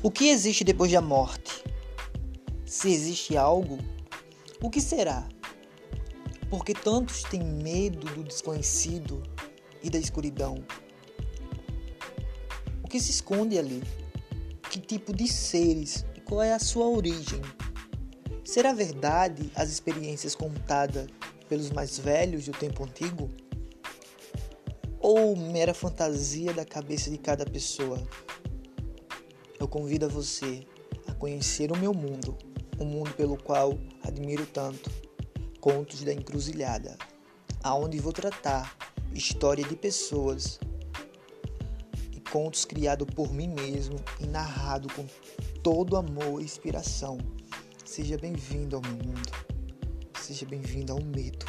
O que existe depois da morte? Se existe algo, o que será? Porque tantos têm medo do desconhecido e da escuridão. O que se esconde ali? Que tipo de seres e qual é a sua origem? Será verdade as experiências contadas pelos mais velhos do tempo antigo? Ou mera fantasia da cabeça de cada pessoa? Eu convido a você a conhecer o meu mundo, o mundo pelo qual admiro tanto. Contos da Encruzilhada, aonde vou tratar história de pessoas e contos criados por mim mesmo e narrado com todo amor e inspiração. Seja bem-vindo ao meu mundo. Seja bem-vindo ao medo.